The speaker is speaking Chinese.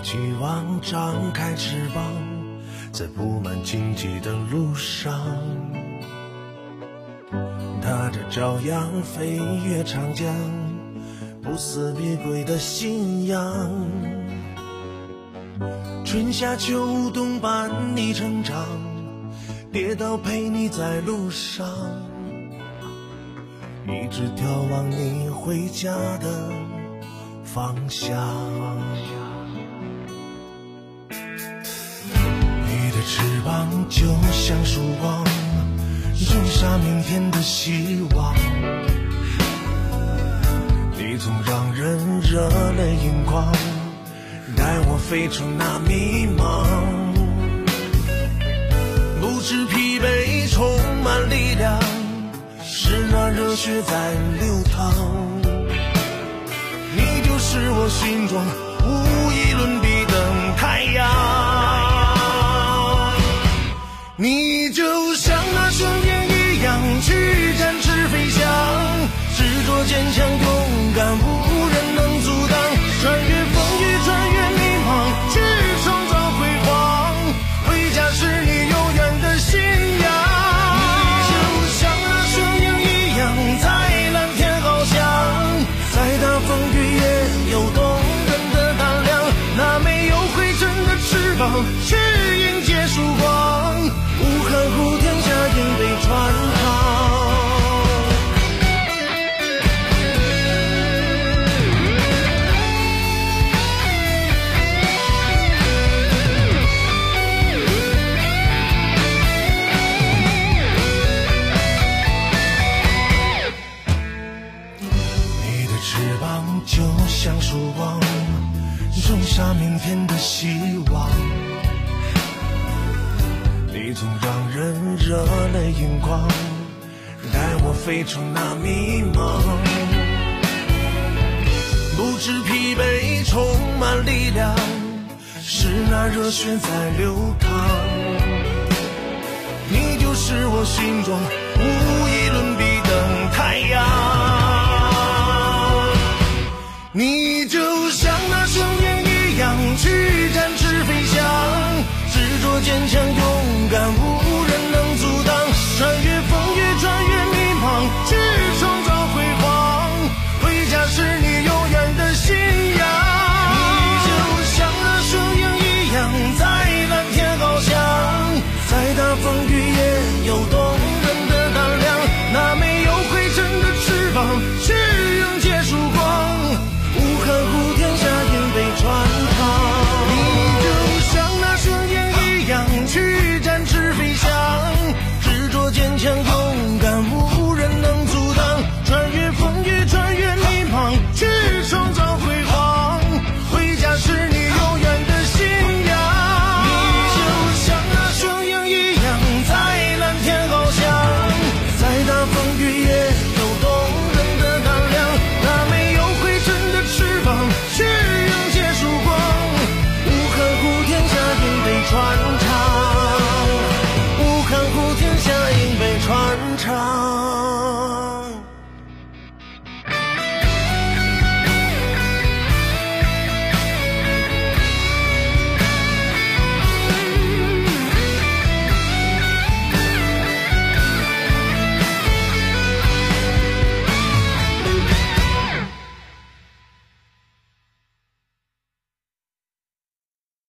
期望张开翅膀，在布满荆棘的路上，踏着朝阳飞越长江，不死必归的信仰。春夏秋冬伴你成长，跌倒陪你在路上，一直眺望你回家的方向。翅膀就像曙光，种下明天的希望。你总让人热泪盈眶，带我飞出那迷茫。不知疲惫，充满力量，是那热血在流淌。你就是我心中去迎接曙光。无憾乎天下因被传唱。你的翅膀就像曙光，种下明天的希望。热泪盈眶，带我飞出那迷茫。不知疲惫，充满力量，是那热血在流淌。你就是我心中无与伦比的太阳。你